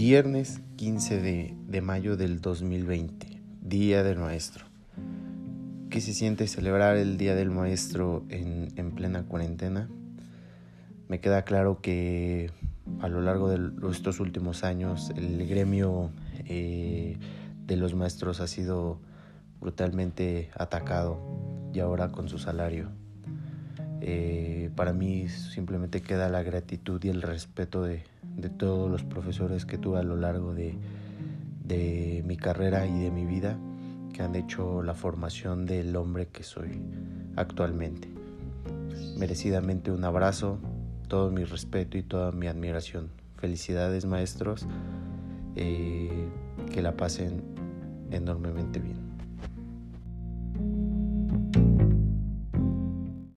Viernes 15 de, mayo del 2020, Día del Maestro. ¿Qué se siente celebrar el Día del Maestro en, plena cuarentena? Me queda claro que a lo largo de estos últimos años el gremio eh, de los maestros ha sido brutalmente atacado y ahora con su salario. Eh, para mí simplemente queda la gratitud y el respeto de, de todos los profesores que tuve a lo largo de, mi carrera y de mi vida que han hecho la formación del hombre que soy actualmente. Merecidamente un abrazo, todo mi respeto y toda mi admiración. Felicidades maestros, eh, que la pasen enormemente bien.